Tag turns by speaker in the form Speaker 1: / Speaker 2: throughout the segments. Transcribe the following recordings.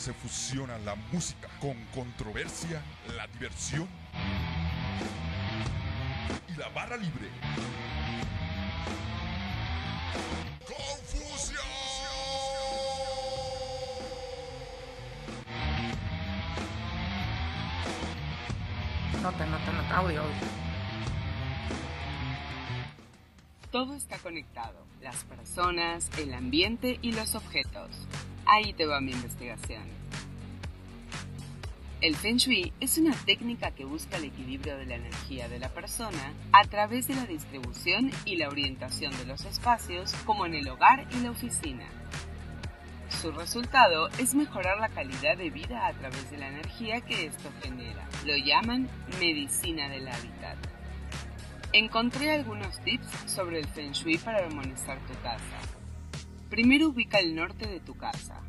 Speaker 1: Se fusiona la música con controversia, la diversión y la barra libre. ¡Confusión!
Speaker 2: Nota, nota, nota, audio, audio.
Speaker 3: Todo está conectado, las personas, el ambiente y los objetos. Ahí te va mi investigación. El Feng Shui es una técnica que busca el equilibrio de la energía de la persona a través de la distribución y la orientación de los espacios como en el hogar y la oficina. Su resultado es mejorar la calidad de vida a través de la energía que esto genera. Lo llaman medicina del hábitat. Encontré algunos tips sobre el Feng Shui para armonizar tu casa. Primero ubica el norte de tu casa.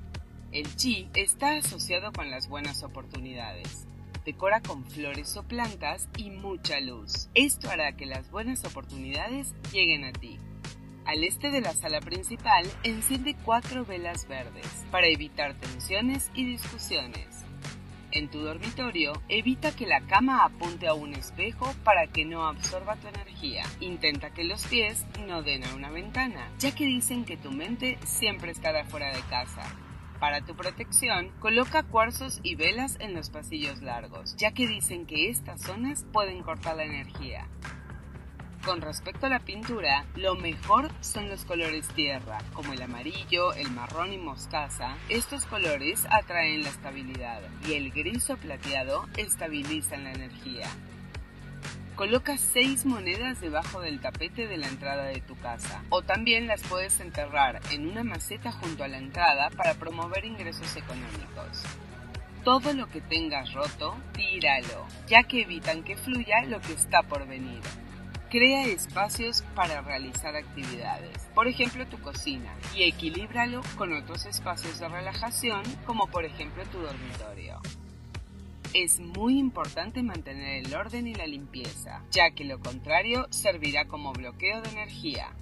Speaker 3: El chi está asociado con las buenas oportunidades. Decora con flores o plantas y mucha luz. Esto hará que las buenas oportunidades lleguen a ti. Al este de la sala principal, enciende cuatro velas verdes para evitar tensiones y discusiones. En tu dormitorio, evita que la cama apunte a un espejo para que no absorba tu energía. Intenta que los pies no den a una ventana, ya que dicen que tu mente siempre estará fuera de casa. Para tu protección, coloca cuarzos y velas en los pasillos largos, ya que dicen que estas zonas pueden cortar la energía. Con respecto a la pintura, lo mejor son los colores tierra, como el amarillo, el marrón y mostaza. Estos colores atraen la estabilidad y el gris o plateado estabilizan la energía. Coloca seis monedas debajo del tapete de la entrada de tu casa, o también las puedes enterrar en una maceta junto a la entrada para promover ingresos económicos. Todo lo que tengas roto, tíralo, ya que evitan que fluya lo que está por venir. Crea espacios para realizar actividades, por ejemplo tu cocina, y equilíbralo con otros espacios de relajación, como por ejemplo tu dormitorio. Es muy importante mantener el orden y la limpieza, ya que lo contrario servirá como bloqueo de energía.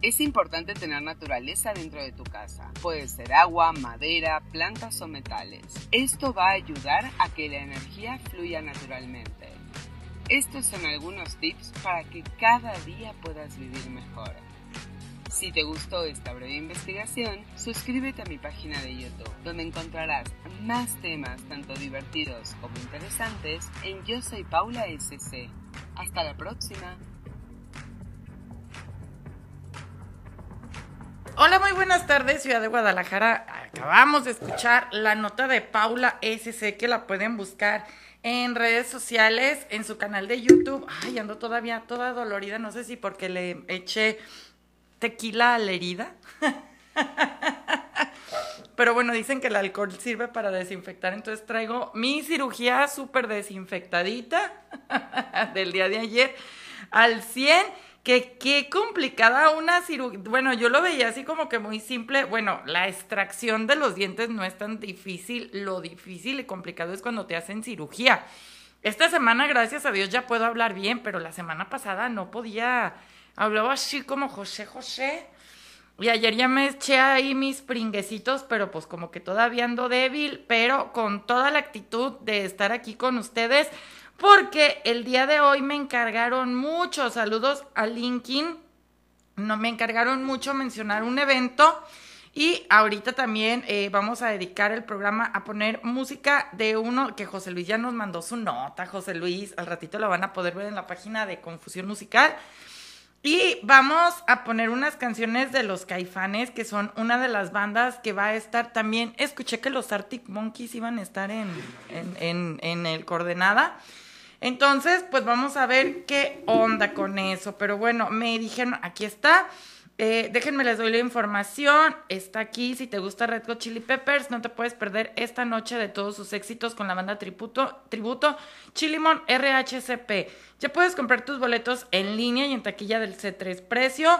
Speaker 3: Es importante tener naturaleza dentro de tu casa. Puede ser agua, madera, plantas o metales. Esto va a ayudar a que la energía fluya naturalmente. Estos son algunos tips para que cada día puedas vivir mejor. Si te gustó esta breve investigación, suscríbete a mi página de YouTube, donde encontrarás más temas tanto divertidos como interesantes en Yo Soy Paula SC. Hasta la próxima.
Speaker 2: Hola, muy buenas tardes, Ciudad de Guadalajara. Acabamos de escuchar la nota de Paula SC que la pueden buscar en redes sociales, en su canal de YouTube. Ay, ando todavía toda dolorida, no sé si porque le eché tequila a la herida. Pero bueno, dicen que el alcohol sirve para desinfectar, entonces traigo mi cirugía súper desinfectadita del día de ayer al 100. Que qué complicada una cirugía. Bueno, yo lo veía así como que muy simple. Bueno, la extracción de los dientes no es tan difícil. Lo difícil y complicado es cuando te hacen cirugía. Esta semana, gracias a Dios, ya puedo hablar bien, pero la semana pasada no podía. Hablaba así como José José. Y ayer ya me eché ahí mis pringuecitos, pero pues como que todavía ando débil, pero con toda la actitud de estar aquí con ustedes, porque el día de hoy me encargaron muchos saludos a Linkin, me encargaron mucho mencionar un evento y ahorita también eh, vamos a dedicar el programa a poner música de uno que José Luis ya nos mandó su nota, José Luis, al ratito la van a poder ver en la página de Confusión Musical. Y vamos a poner unas canciones de los Caifanes, que son una de las bandas que va a estar también. Escuché que los Arctic Monkeys iban a estar en, en el Coordenada. Entonces, pues vamos a ver qué onda con eso. Pero bueno, me dijeron, aquí está. Eh, déjenme les doy la información. Está aquí. Si te gusta Red Hot Chili Peppers, no te puedes perder esta noche de todos sus éxitos con la banda tributo, tributo Chilimon RHCP. Ya puedes comprar tus boletos en línea y en taquilla del C3. Precio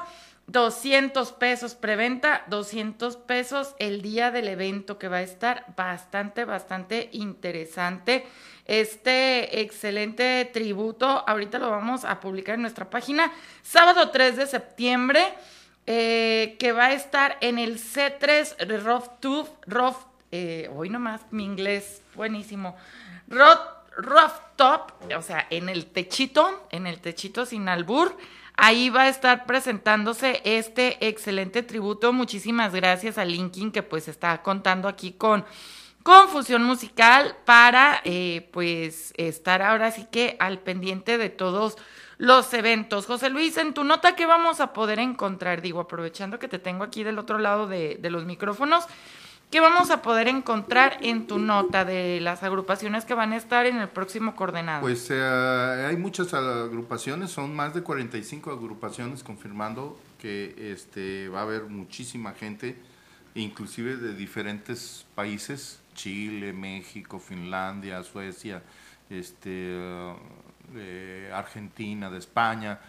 Speaker 2: 200 pesos preventa, 200 pesos el día del evento que va a estar bastante, bastante interesante. Este excelente tributo, ahorita lo vamos a publicar en nuestra página, sábado 3 de septiembre, eh, que va a estar en el C3 Rough Rough, eh, hoy nomás mi inglés, buenísimo, Rough Top, o sea, en el techito, en el techito sin albur. Ahí va a estar presentándose este excelente tributo. Muchísimas gracias a Linkin que pues está contando aquí con confusión musical para eh, pues estar ahora sí que al pendiente de todos los eventos. José Luis, en tu nota, ¿qué vamos a poder encontrar? Digo, aprovechando que te tengo aquí del otro lado de, de los micrófonos, ¿Qué vamos a poder encontrar en tu nota de las agrupaciones que van a estar en el próximo coordenado?
Speaker 4: Pues eh, hay muchas agrupaciones, son más de 45 agrupaciones confirmando que este, va a haber muchísima gente, inclusive de diferentes países, Chile, México, Finlandia, Suecia, este, eh, Argentina, de España.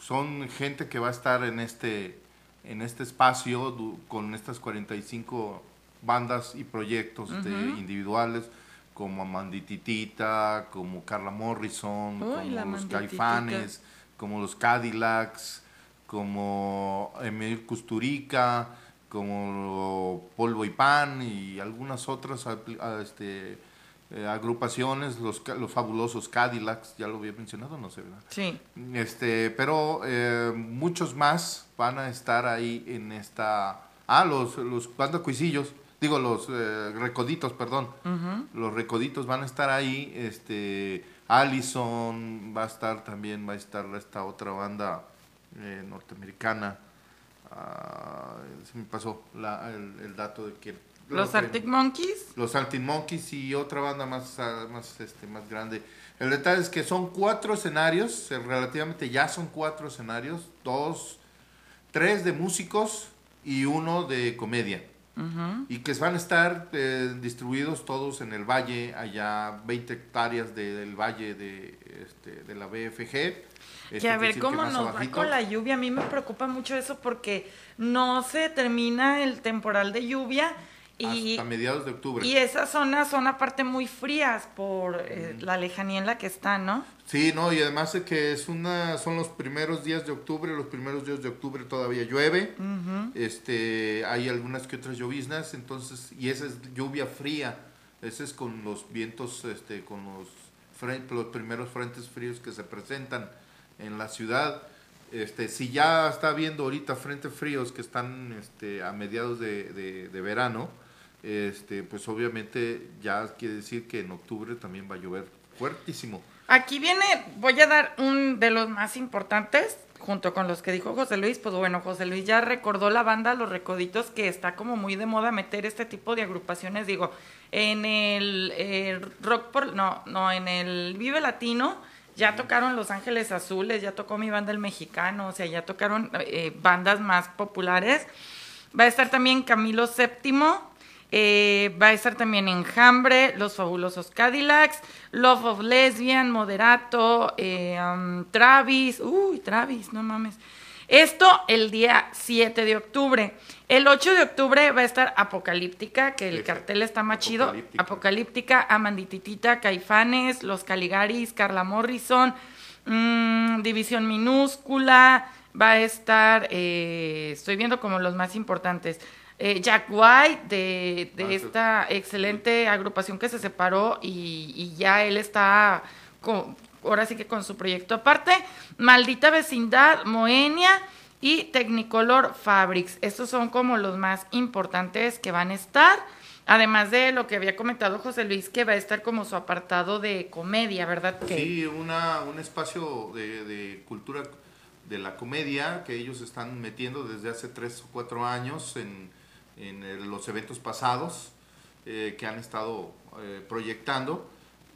Speaker 4: Son gente que va a estar en este, en este espacio con estas 45 bandas y proyectos de individuales como Amandititita, como Carla Morrison, como los Caifanes, como los Cadillacs, como Emil Custurica, como Polvo y Pan y algunas otras este, eh, agrupaciones, los, los fabulosos Cadillacs, ya lo había mencionado, no sé, ¿verdad?
Speaker 2: Sí.
Speaker 4: Este, pero eh, muchos más van a estar ahí en esta... Ah, los, los Cuisillos digo los eh, recoditos, perdón, los recoditos van a estar ahí, este, Allison va a estar también, va a estar esta otra banda eh, norteamericana, ah, se me pasó el, dato de que
Speaker 2: los Arctic Monkeys,
Speaker 4: los Arctic Monkeys y otra banda más, ah, más, este, más grande. El detalle es que son cuatro escenarios, eh, relativamente ya son cuatro escenarios, dos, tres de músicos y uno de comedia y que van a estar eh, distribuidos todos en el valle, allá 20 hectáreas del valle de, este, de la BFG.
Speaker 2: que a ver cómo nos va con la lluvia, a mí me preocupa mucho eso porque no se termina el temporal de lluvia
Speaker 4: y, mediados de octubre.
Speaker 2: Y esas zonas son aparte muy frías por eh, la lejanía en la que están, ¿no?
Speaker 4: Sí, no, y además de que es una, son los primeros días de octubre, los primeros días de octubre todavía llueve, este, hay algunas que otras lloviznas, entonces, y esa es lluvia fría, ese es con los vientos, este, con los, los primeros frentes fríos que se presentan en la ciudad. Este, si ya está viendo ahorita frentes fríos que están este, a mediados de, de verano, este, pues obviamente ya quiere decir que en octubre también va a llover fuertísimo.
Speaker 2: Aquí viene, voy a dar un de los más importantes, junto con los que dijo José Luis, pues bueno, José Luis ya recordó la banda Los Recoditos, que está como muy de moda meter este tipo de agrupaciones, digo, en el, rock, por, no, no, en el Vive Latino, ya tocaron Los Ángeles Azules, ya tocó mi banda El Mexicano, o sea, ya tocaron eh, bandas más populares. Va a estar también Camilo Séptimo, eh, va a estar también Enjambre, Los Fabulosos Cadillacs, Love of Lesbian, Moderato, eh, um, Travis, uy, Travis, no mames. Esto el día 7 de octubre. El 8 de octubre va a estar Apocalíptica, que el cartel está más chido. Apocalíptica, Amandititita, Caifanes, Los Caligaris, Carla Morrison, mm, División Minúscula. Va a estar, eh, estoy viendo como los más importantes. Eh, Jack White, de, de ah, esta excelente agrupación que se separó y, ya él está con, ahora sí que con su proyecto aparte. Maldita Vecindad, Moenia y Technicolor Fabrics. Estos son como los más importantes que van a estar. Además de lo que había comentado José Luis, que va a estar como su apartado de comedia, ¿verdad?
Speaker 4: Sí, una, un espacio de, de cultura de la comedia que ellos están metiendo desde hace tres o cuatro años en, en los eventos pasados eh, que han estado eh, proyectando.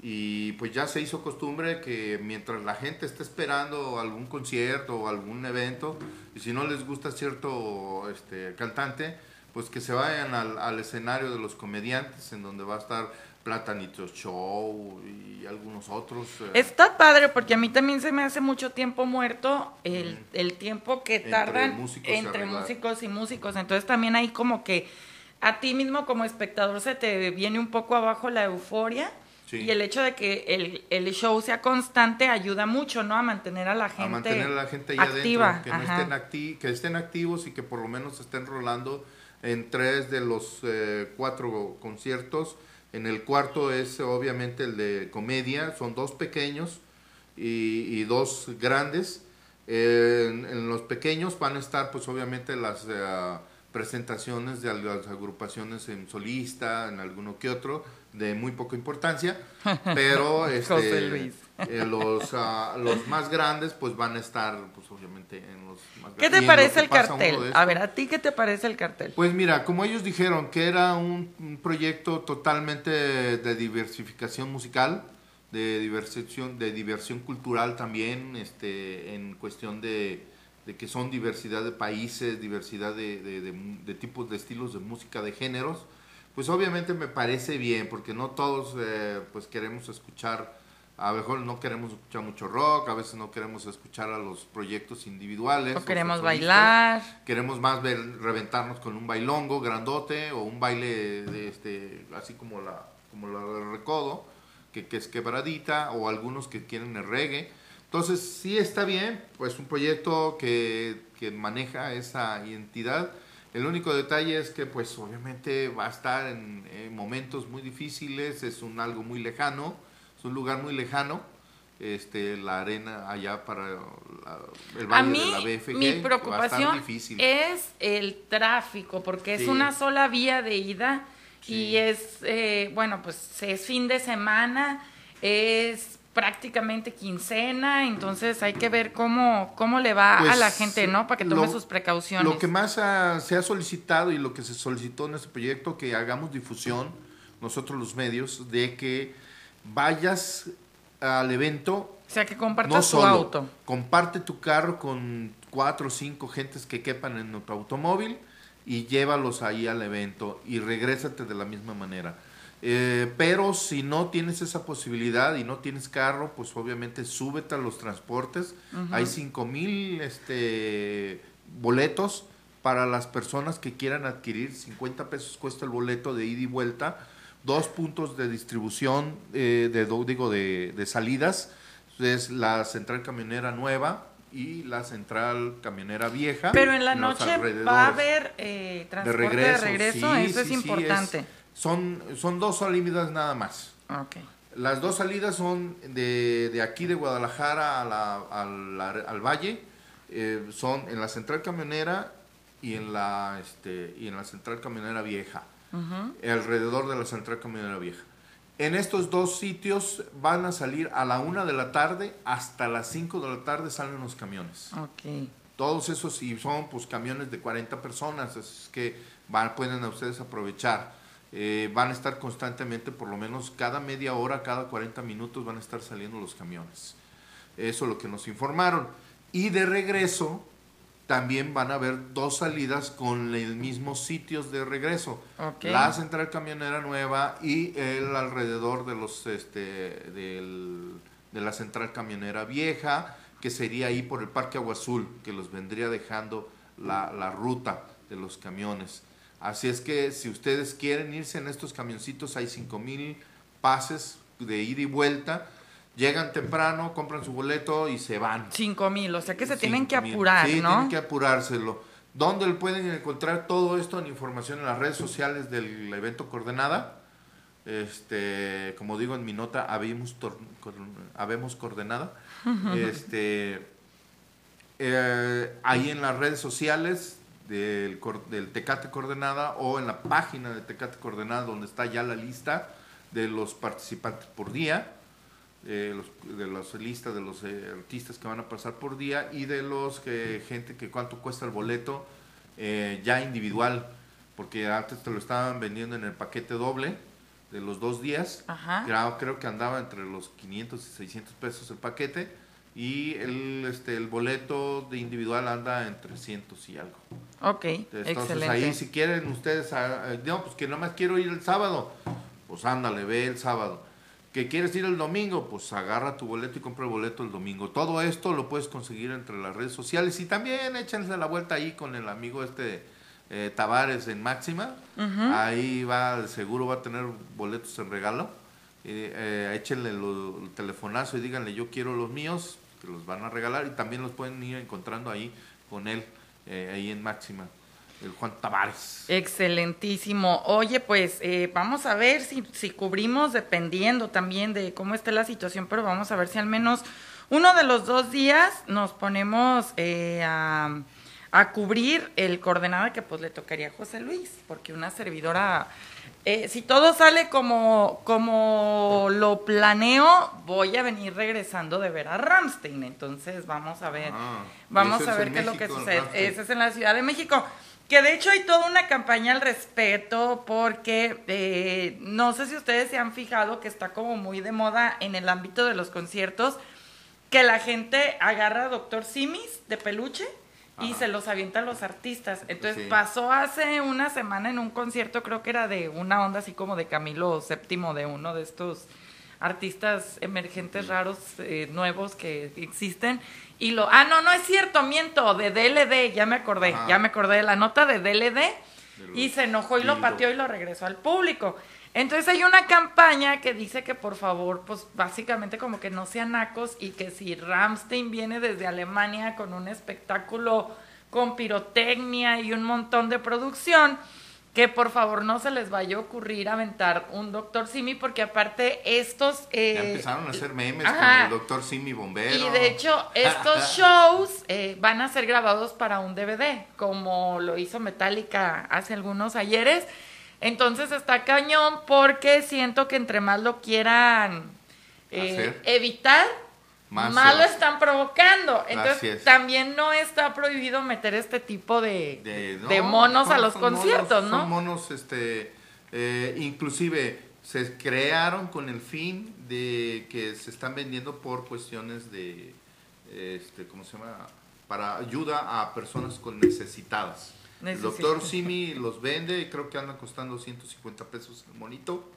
Speaker 4: Y pues ya se hizo costumbre que mientras la gente esté esperando algún concierto o algún evento, y si no les gusta cierto este, cantante, pues que se vayan al, al escenario de los comediantes, en donde va a estar Platanito Show y algunos otros. eh,
Speaker 2: Está padre porque a mí también se me hace mucho tiempo muerto el, el tiempo que
Speaker 4: Entre
Speaker 2: tardan
Speaker 4: músicos
Speaker 2: entre músicos y músicos. Entonces también hay como que a ti mismo como espectador se te viene un poco abajo la euforia.
Speaker 4: Sí.
Speaker 2: Y el hecho de que el, el show sea constante ayuda mucho, ¿no? A mantener a la gente,
Speaker 4: a mantener a la gente
Speaker 2: activa.
Speaker 4: adentro, que, no
Speaker 2: Ajá.
Speaker 4: estén acti- que estén activos y que por lo menos estén rolando en tres de los eh, cuatro conciertos. En el cuarto es obviamente el de comedia, son dos pequeños y, y dos grandes. Eh, en, en los pequeños van a estar pues obviamente las eh, presentaciones de las agrupaciones en solista, en alguno que otro, de muy poca importancia, pero este,
Speaker 2: José Luis.
Speaker 4: Eh, los, ah, los más grandes pues van a estar pues obviamente en los más
Speaker 2: ¿Qué te parece el cartel? A ver, ¿a ti qué te parece el cartel?
Speaker 4: pues mira, como ellos dijeron que era un, un proyecto totalmente de diversificación musical, de diversión, de diversión cultural también, este, en cuestión de, de que son diversidad de países, diversidad de, de tipos de estilos de música, de géneros, pues obviamente me parece bien, porque no todos eh, pues queremos escuchar, a lo mejor no queremos escuchar mucho rock, a veces no queremos escuchar a los proyectos individuales.
Speaker 2: ¿O queremos bailar?
Speaker 4: Queremos más ver reventarnos con un bailongo grandote o un baile de este así como la como la del recodo, que, que es quebradita o algunos que quieren el reggae. Entonces, sí está bien, pues un proyecto que, que maneja esa identidad. El único detalle es que pues obviamente va a estar en, en momentos muy difíciles, es un algo muy lejano, es un lugar muy lejano. Este, la arena allá para la- el
Speaker 2: A
Speaker 4: valle
Speaker 2: mí,
Speaker 4: de la BFG
Speaker 2: mi
Speaker 4: a
Speaker 2: preocupación
Speaker 4: difícil.
Speaker 2: es el tráfico, porque es una sola vía de ida
Speaker 4: Sí.
Speaker 2: y es, eh, bueno, pues es fin de semana, es prácticamente quincena, entonces hay que ver cómo, cómo le va a
Speaker 4: Pues,
Speaker 2: la gente, ¿no? Para que tome
Speaker 4: lo-
Speaker 2: sus precauciones.
Speaker 4: Lo que más ha- se ha solicitado y lo que se solicitó en este proyecto, que hagamos difusión, nosotros los medios, de que vayas al evento
Speaker 2: o sea, que compartas
Speaker 4: no
Speaker 2: tu auto.
Speaker 4: comparte tu carro con cuatro o cinco gentes que quepan en tu automóvil y llévalos ahí al evento y regrésate de la misma manera. Eh, pero si no tienes esa posibilidad y no tienes carro, pues obviamente súbete a los transportes. Hay cinco mil este, boletos para las personas que quieran adquirir. 50 pesos cuesta el boleto de ida y vuelta. Dos puntos de distribución, eh, de, digo, de, de salidas. Es la central camionera nueva y la central camionera vieja.
Speaker 2: Pero en la noche va a haber eh,
Speaker 4: de
Speaker 2: transporte
Speaker 4: regreso.
Speaker 2: de regreso,
Speaker 4: sí,
Speaker 2: eso es
Speaker 4: sí,
Speaker 2: importante.
Speaker 4: son, son dos salidas nada más.
Speaker 2: Ok.
Speaker 4: Las dos salidas son de, de aquí de Guadalajara a la- al, al valle, eh, son en la central camionera y en la, este, y en la central camionera vieja, alrededor de la central camionera vieja. En estos dos sitios van a salir a la una de la tarde, hasta las 5 de la tarde salen los camiones.
Speaker 2: Ok.
Speaker 4: Todos esos y son pues camiones de 40 personas, así es que van, pueden a ustedes aprovechar. Eh, van a estar constantemente, por lo menos cada media hora, cada 40 minutos van a estar saliendo los camiones. Eso es lo que nos informaron. Y de regreso también van a haber dos salidas con el mismo sitios de regreso.
Speaker 2: Ok.
Speaker 4: La central camionera nueva y el alrededor de los este del, de la central camionera vieja, que sería ahí por el Parque Agua Azul, que los vendría dejando la, la ruta de los camiones. Así es que si ustedes quieren irse en estos camioncitos, hay 5000 pases de ida y vuelta. Llegan temprano, compran su boleto y se van.
Speaker 2: Cinco mil, o sea que se tienen que
Speaker 4: 5,000.
Speaker 2: apurar,
Speaker 4: sí,
Speaker 2: ¿no?
Speaker 4: tienen que apurárselo. ¿Dónde pueden encontrar todo esto en información en las redes sociales del evento Coordenada? Este, como digo en mi nota, habemos, habemos coordenada. este, eh, ahí en las redes sociales del, del Tecate Coordenada o en la página de Tecate Coordenada donde está ya la lista de los participantes por día, eh, los- de las listas de los eh, artistas que van a pasar por día y de los que gente que cuánto cuesta el boleto eh, ya individual, porque antes te lo estaban vendiendo en el paquete doble de los dos días.
Speaker 2: Ajá.
Speaker 4: Creo, creo que andaba entre los 500 y 600 pesos el paquete. Y el, este, el boleto de individual anda en 300 y algo.
Speaker 2: Ok,
Speaker 4: Entonces
Speaker 2: excelente.
Speaker 4: ahí si quieren ustedes, ah, eh, no, pues que nomás quiero ir el sábado, pues ándale, ve el sábado. Que quieres ir el domingo, pues agarra tu boleto y compra el boleto el domingo. Todo esto lo puedes conseguir entre las redes sociales y también échense la vuelta ahí con el amigo este eh, Tavares en Máxima. Ahí va, seguro va a tener boletos en regalo. Eh, eh, échenle lo- el telefonazo y díganle yo quiero los míos, que los van a regalar y también los pueden ir encontrando ahí con él, eh, ahí en Máxima, el Juan Tavares.
Speaker 2: Excelentísimo. Oye, pues eh, vamos a ver si, si cubrimos, dependiendo también de cómo esté la situación, pero vamos a ver si al menos uno de los dos días nos ponemos eh, a, a cubrir el coordenada que pues le tocaría a José Luis, porque una servidora, eh, si todo sale como, como lo planeo, voy a venir regresando de ver a Ramstein, entonces vamos a ver.
Speaker 4: Ah,
Speaker 2: Vamos a ver qué es lo que sucede. Ese es en la Ciudad de México. Que de hecho hay toda una campaña al respecto porque eh, no sé si ustedes se han fijado que está como muy de moda en el ámbito de los conciertos que la gente agarra a Doctor Simis de peluche y
Speaker 4: Ajá.
Speaker 2: se los avienta a los artistas. Entonces
Speaker 4: Sí.
Speaker 2: pasó hace una semana en un concierto, creo que era de una onda así como de Camilo VII, de uno de estos artistas emergentes raros, eh, nuevos que existen. Y lo, ah, no, no es cierto, miento, de DLD, ya me acordé,
Speaker 4: Ajá.
Speaker 2: ya me acordé de la nota de DLD y se enojó y lo pateó y lo regresó al público. Entonces hay una campaña que dice que por favor, pues básicamente como que no sean nacos y que si Ramstein viene desde Alemania con un espectáculo con pirotecnia y un montón de producción, que por favor no se les vaya a ocurrir aventar un Doctor Simi porque aparte estos... eh,
Speaker 4: ya empezaron a hacer memes
Speaker 2: ajá.
Speaker 4: con el doctor Simi Bombero.
Speaker 2: y de hecho, estos shows eh, van a ser grabados para un DVD, como lo hizo Metallica hace algunos ayeres. Entonces está cañón porque siento que entre más lo quieran eh, evitar,
Speaker 4: Más
Speaker 2: lo están provocando. Entonces
Speaker 4: es.
Speaker 2: también no está prohibido meter este tipo de,
Speaker 4: de,
Speaker 2: de
Speaker 4: no,
Speaker 2: monos a los conciertos,
Speaker 4: monos,
Speaker 2: ¿no?
Speaker 4: Son monos, este, eh, inclusive se crearon con el fin de que se están vendiendo por cuestiones de, este, ¿cómo se llama? Para ayuda a personas con necesitadas. El doctor Simi los vende, creo que andan costando 150 pesos el monito.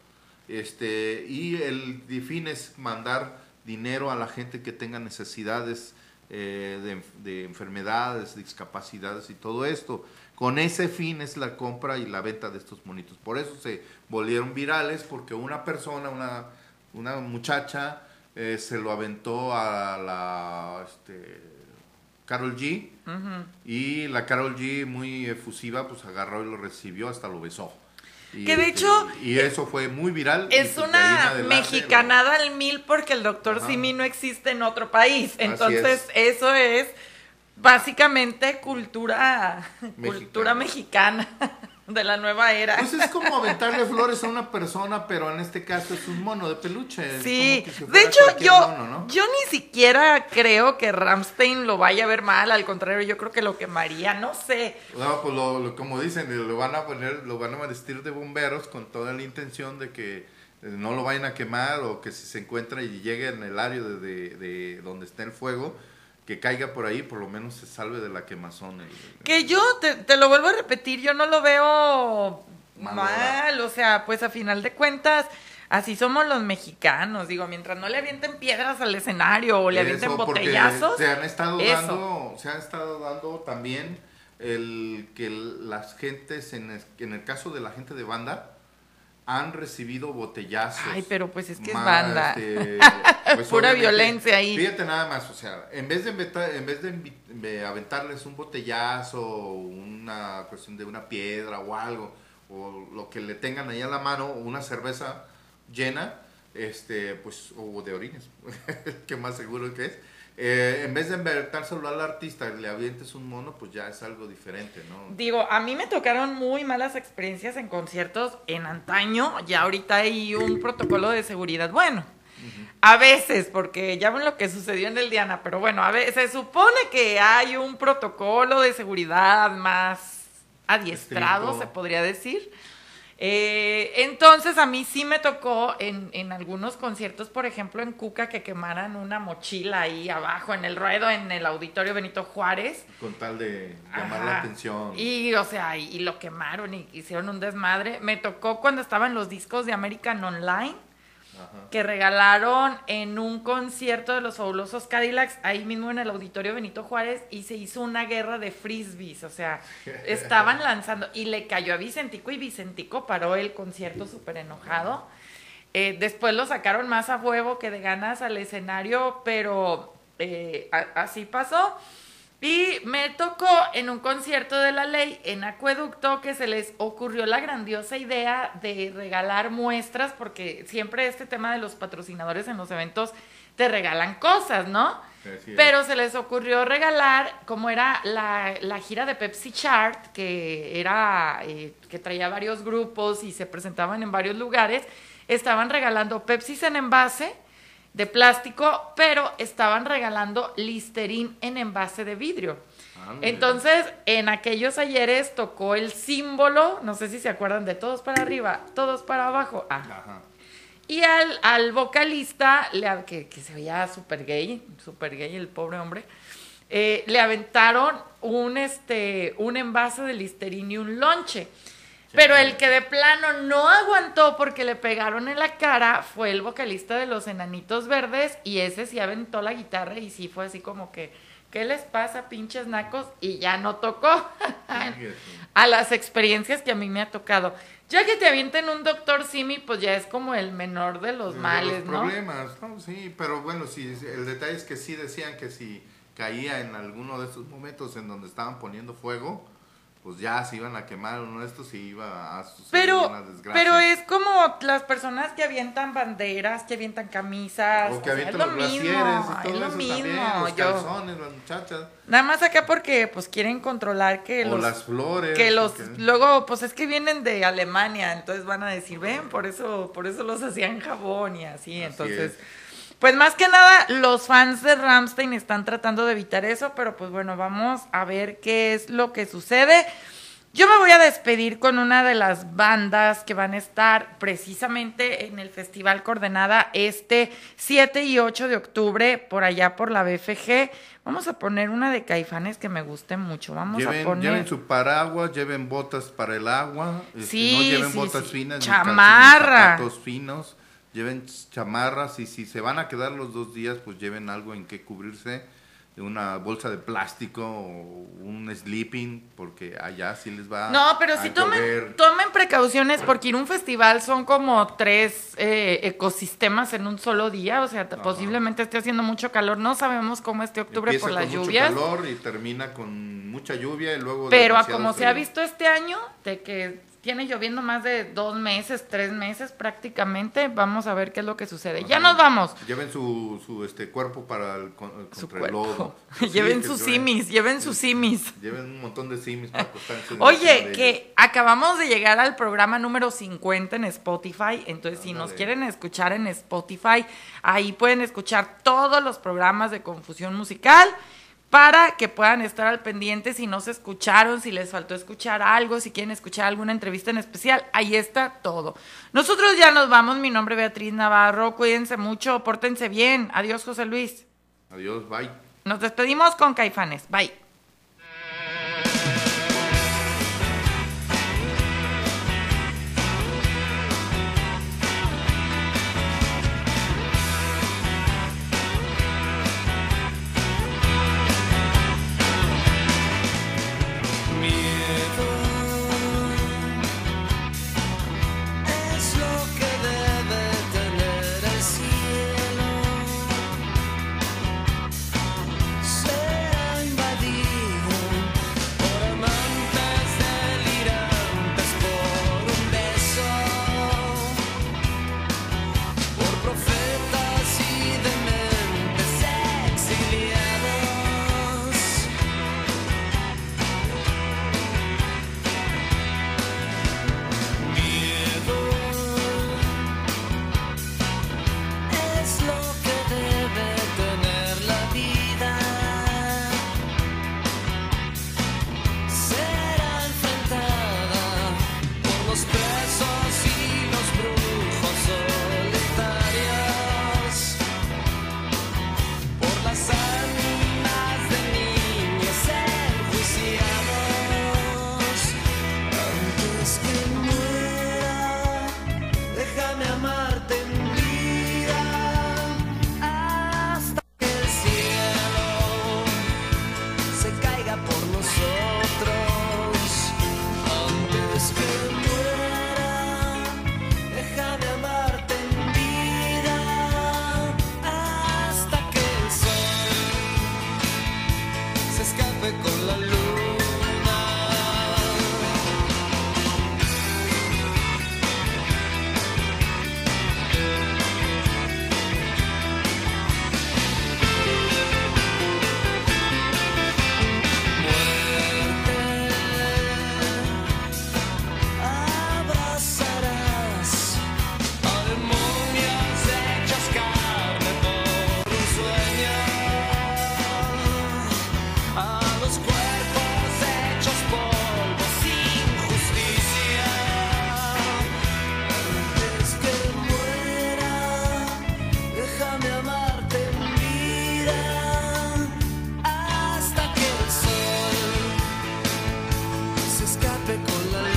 Speaker 4: Este, y el fin es mandar dinero a la gente que tenga necesidades eh, de, de enfermedades, discapacidades y todo esto. Con ese fin es la compra y la venta de estos monitos. Por eso se volvieron virales, porque una persona, una, una muchacha, eh, se lo aventó a la este, Carol G. Y la Carol G, muy efusiva, pues agarró y lo recibió, hasta lo besó. Y,
Speaker 2: Que de hecho,
Speaker 4: Y eso fue muy viral.
Speaker 2: Es una mexicanada al mil porque el doctor
Speaker 4: Ajá.
Speaker 2: Simi no existe en otro país. Entonces, eso es básicamente cultura cultura mexicana de la nueva era.
Speaker 4: Pues es como aventarle flores a una persona, pero en este caso es un mono de peluche.
Speaker 2: Sí,
Speaker 4: como que si
Speaker 2: de hecho yo,
Speaker 4: mono, ¿no?
Speaker 2: yo ni siquiera creo que Ramstein lo vaya a ver mal, al contrario, yo creo que lo quemaría, no sé.
Speaker 4: No, pues lo, lo- como dicen, lo van a poner, lo van a vestir de bomberos con toda la intención de que eh, no lo vayan a quemar o que si se encuentra y llegue en el área de, de- de donde está el fuego, que caiga por ahí, por lo menos se salve de la quemazón. el- el-
Speaker 2: Que yo, te, te lo vuelvo a repetir, yo no lo veo
Speaker 4: Mal,
Speaker 2: mal, o sea, pues a final de cuentas, así somos los mexicanos, digo, mientras no le avienten piedras al escenario o le avienten
Speaker 4: Eso,
Speaker 2: botellazos.
Speaker 4: Se han estado
Speaker 2: eso.
Speaker 4: dando, se han estado dando también el que las gentes, en el, en el caso de la gente de banda, han recibido botellazos.
Speaker 2: Ay, pero pues es que es banda.
Speaker 4: este, pues,
Speaker 2: Pura violencia ahí.
Speaker 4: Fíjate nada más, o sea, en vez de, en vez de aventarles un botellazo, una cuestión de una piedra o algo, o lo que le tengan ahí a la mano, una cerveza llena, este, pues, o de orines, que más seguro que es. Eh, en vez de inventárselo al artista, le avientes un mono, pues ya es algo diferente, ¿no?
Speaker 2: Digo, a mí me tocaron muy malas experiencias en conciertos en antaño, ya ahorita hay un protocolo de seguridad bueno. A veces, porque ya ven lo que sucedió en el Diana, pero bueno, a veces se supone que hay un protocolo de seguridad más adiestrado,
Speaker 4: Estricto.
Speaker 2: se podría decir. Eh, entonces a mí sí me tocó en, en algunos conciertos, por ejemplo en Cuca, que quemaran una mochila ahí abajo en el ruedo, en el auditorio Benito Juárez.
Speaker 4: Con tal de llamar
Speaker 2: Ajá.
Speaker 4: la atención.
Speaker 2: Y, o sea, y, y lo quemaron y hicieron un desmadre. Me tocó cuando estaban los discos de American Online,
Speaker 4: Ajá.
Speaker 2: que regalaron en un concierto de los fabulosos Cadillacs, ahí mismo en el auditorio Benito Juárez, y se hizo una guerra de frisbees. O sea, estaban lanzando, y le cayó a Vicentico, y Vicentico paró el concierto súper enojado. Eh, después lo sacaron más a huevo que de ganas al escenario, pero eh, a- así pasó. Y me tocó en un concierto de la ley en Acueducto que se les ocurrió la grandiosa idea de regalar muestras, porque siempre este tema de los patrocinadores en los eventos te regalan cosas, ¿no? Pero se les ocurrió regalar, como era la, la gira de Pepsi Chart, que era eh, que traía varios grupos y se presentaban en varios lugares, estaban regalando Pepsi en envase de plástico, pero estaban regalando Listerine en envase de vidrio.
Speaker 4: Ándale.
Speaker 2: Entonces, en aquellos ayeres tocó el símbolo, no sé si se acuerdan de todos para arriba, todos para abajo. Ah,
Speaker 4: Ajá.
Speaker 2: y al, al vocalista, le, que, que se veía súper gay, súper gay el pobre hombre, eh, le aventaron un, este, un envase de Listerine y un lonche. Pero el que de plano no aguantó porque le pegaron en la cara fue el vocalista de los Enanitos Verdes y ese sí aventó la guitarra y sí fue así como que, ¿qué les pasa, pinches nacos? Y ya no tocó. A las experiencias que a mí me ha tocado. Ya que te avienten un doctor Simi, pues ya es como el menor de los
Speaker 4: De
Speaker 2: males,
Speaker 4: los
Speaker 2: ¿no?
Speaker 4: problemas, ¿no? Sí, pero bueno, sí, el detalle es que sí decían que si caía en alguno de estos momentos en donde estaban poniendo fuego, pues ya se iban a quemar uno de estos y iba a suceder
Speaker 2: Pero,
Speaker 4: una desgracia.
Speaker 2: pero es como las personas que avientan banderas, que avientan camisas.
Speaker 4: O que
Speaker 2: o sea,
Speaker 4: avientan
Speaker 2: es lo
Speaker 4: los
Speaker 2: mismo,
Speaker 4: y
Speaker 2: es lo
Speaker 4: eso
Speaker 2: mismo.
Speaker 4: también, los
Speaker 2: yo,
Speaker 4: calzones, las muchachas,
Speaker 2: nada más acá porque pues quieren controlar que
Speaker 4: o
Speaker 2: los
Speaker 4: las flores.
Speaker 2: que los
Speaker 4: porque-
Speaker 2: luego pues es que vienen de Alemania entonces van a decir ven por eso por eso los hacían jabón y así,
Speaker 4: Así
Speaker 2: entonces
Speaker 4: es.
Speaker 2: Pues más que nada los fans de Ramstein están tratando de evitar eso pero pues bueno vamos a ver qué es lo que sucede yo me voy a despedir con una de las bandas que van a estar precisamente en el Festival Coordenada este 7 y 8 de octubre por allá por la BFG. Vamos a poner una de Caifanes que me guste mucho. Vamos a
Speaker 4: Lleven,
Speaker 2: poner
Speaker 4: lleven su paraguas, lleven botas para el agua, este,
Speaker 2: Sí,
Speaker 4: no lleven
Speaker 2: sí,
Speaker 4: botas
Speaker 2: sí.
Speaker 4: finas, ni
Speaker 2: Chamarra.
Speaker 4: calcetines, ni zapatos finos, lleven chamarras y si se van a quedar los dos días, pues lleven algo en que cubrirse, una bolsa de plástico o un sleeping, porque allá sí les va
Speaker 2: No, pero
Speaker 4: a
Speaker 2: sí tomen,
Speaker 4: llover.
Speaker 2: tomen precauciones porque ir a un festival son como tres eh, ecosistemas en un solo día, o sea, posiblemente esté haciendo mucho calor, no sabemos cómo este octubre
Speaker 4: Empieza
Speaker 2: por las
Speaker 4: con mucho
Speaker 2: lluvias,
Speaker 4: calor y termina con mucha lluvia y luego
Speaker 2: pero a como se ha visto este año, de que tiene lloviendo más de dos meses, tres meses prácticamente, vamos a ver qué es lo que sucede. Ya nos vamos.
Speaker 4: Lleven su, su este cuerpo para el, con- contra
Speaker 2: Su
Speaker 4: el lodo. Sí,
Speaker 2: lleven sus simis, lleven sus simis.
Speaker 4: Lleven un montón de simis para
Speaker 2: Oye, que acabamos de llegar al programa número 50 en Spotify, entonces si nos quieren escuchar en Spotify, ahí pueden escuchar todos los programas de Confusión Musical para que puedan estar al pendiente si no se escucharon, si les faltó escuchar algo, si quieren escuchar alguna entrevista en especial, ahí está todo. Nosotros ya nos vamos, mi nombre es Beatriz Navarro, cuídense mucho, pórtense bien, adiós José Luis.
Speaker 4: Adiós, bye.
Speaker 2: Nos despedimos con Caifanes, bye.
Speaker 5: Escape con la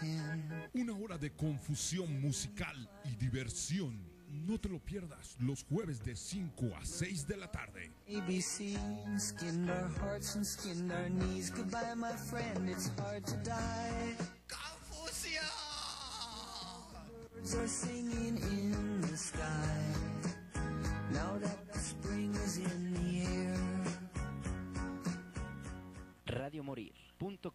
Speaker 5: ten.
Speaker 1: una hora de confusión musical y diversión. No te lo pierdas los jueves de 5 a 6 de la tarde.
Speaker 5: ABC skinned our hearts and skinned our knees. Goodbye, my friend, it's hard to die. Birds are singing in the sky. Now that the spring is in
Speaker 6: Radiomorir.com